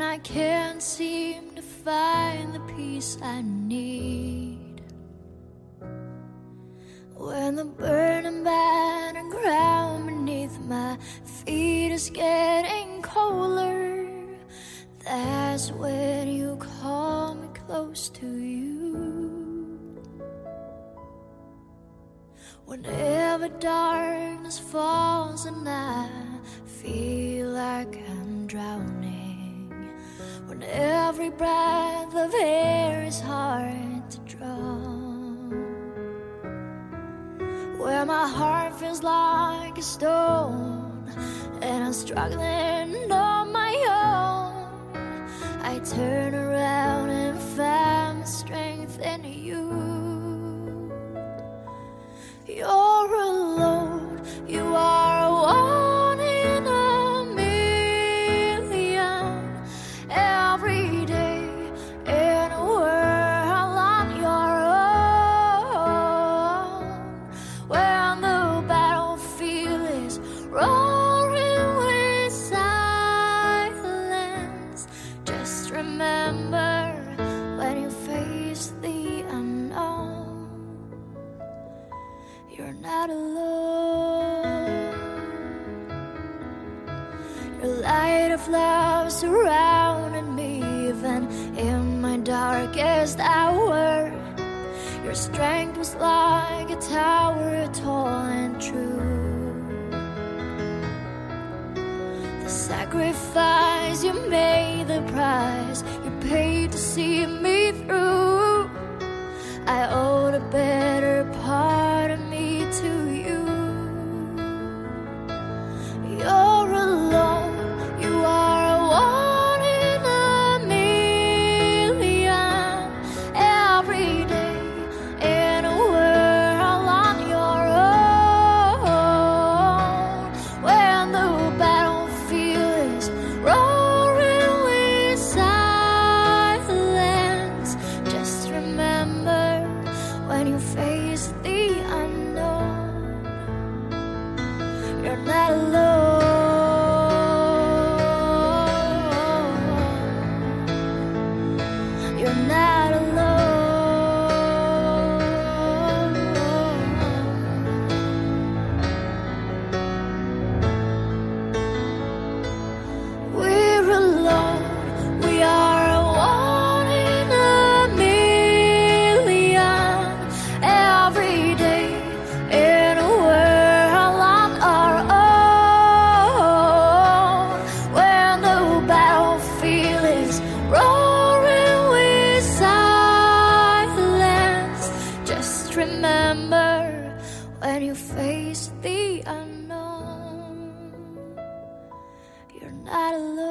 and I can't seem to find the peace I need. When the burning battered ground beneath my feet is getting colder, that's when you call me close to you. Whenever darkness falls and I feel like I'm drowning, when every breath of air is hard to draw, where my heart feels like a stone and I'm struggling on my own, I turn around and find You're not alone. Your light of love surrounded me even in my darkest hour. Your strength was like a tower, tall and true. The sacrifice you made, the price you paid to see me through. I owed a better you face the unknown, you're not alone.